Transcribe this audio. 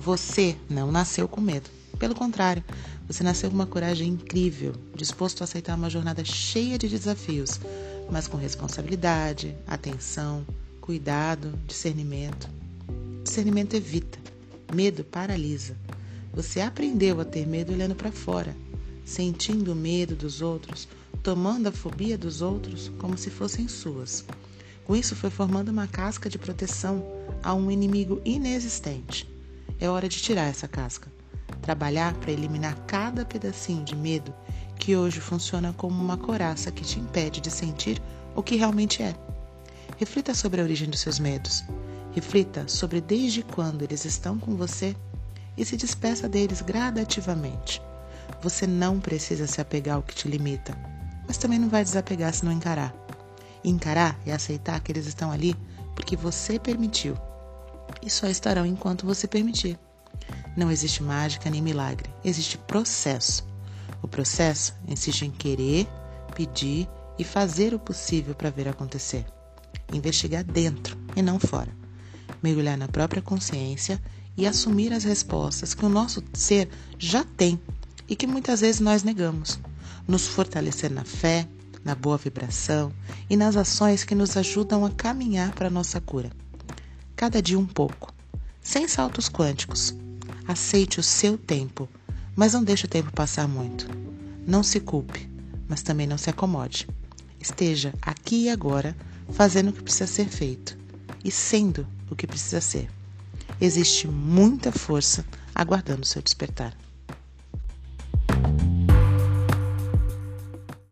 Você não nasceu com medo. Pelo contrário, você nasceu com uma coragem incrível, disposto a aceitar uma jornada cheia de desafios, mas com responsabilidade, atenção, cuidado, discernimento. Discernimento evita, medo paralisa. Você aprendeu a ter medo olhando para fora, sentindo o medo dos outros, tomando a fobia dos outros como se fossem suas. Com isso, foi formando uma casca de proteção a um inimigo inexistente. É hora de tirar essa casca. Trabalhar para eliminar cada pedacinho de medo que hoje funciona como uma coraça que te impede de sentir o que realmente é. Reflita sobre a origem dos seus medos. Reflita sobre desde quando eles estão com você e se despeça deles gradativamente. Você não precisa se apegar ao que te limita, mas também não vai desapegar se não encarar. encarar é aceitar que eles estão ali porque você permitiu. E só estarão enquanto você permitir. Não existe mágica nem milagre, existe processo. O processo insiste em querer, pedir e fazer o possível para ver acontecer. Investigar dentro e não fora. Mergulhar na própria consciência e assumir as respostas que o nosso ser já tem e que muitas vezes nós negamos. Nos fortalecer na fé, na boa vibração e nas ações que nos ajudam a caminhar para a nossa cura. Cada dia um pouco, sem saltos quânticos. Aceite o seu tempo, mas não deixe o tempo passar muito. Não se culpe, mas também não se acomode. Esteja aqui e agora fazendo o que precisa ser feito e sendo o que precisa ser. Existe muita força aguardando o seu despertar.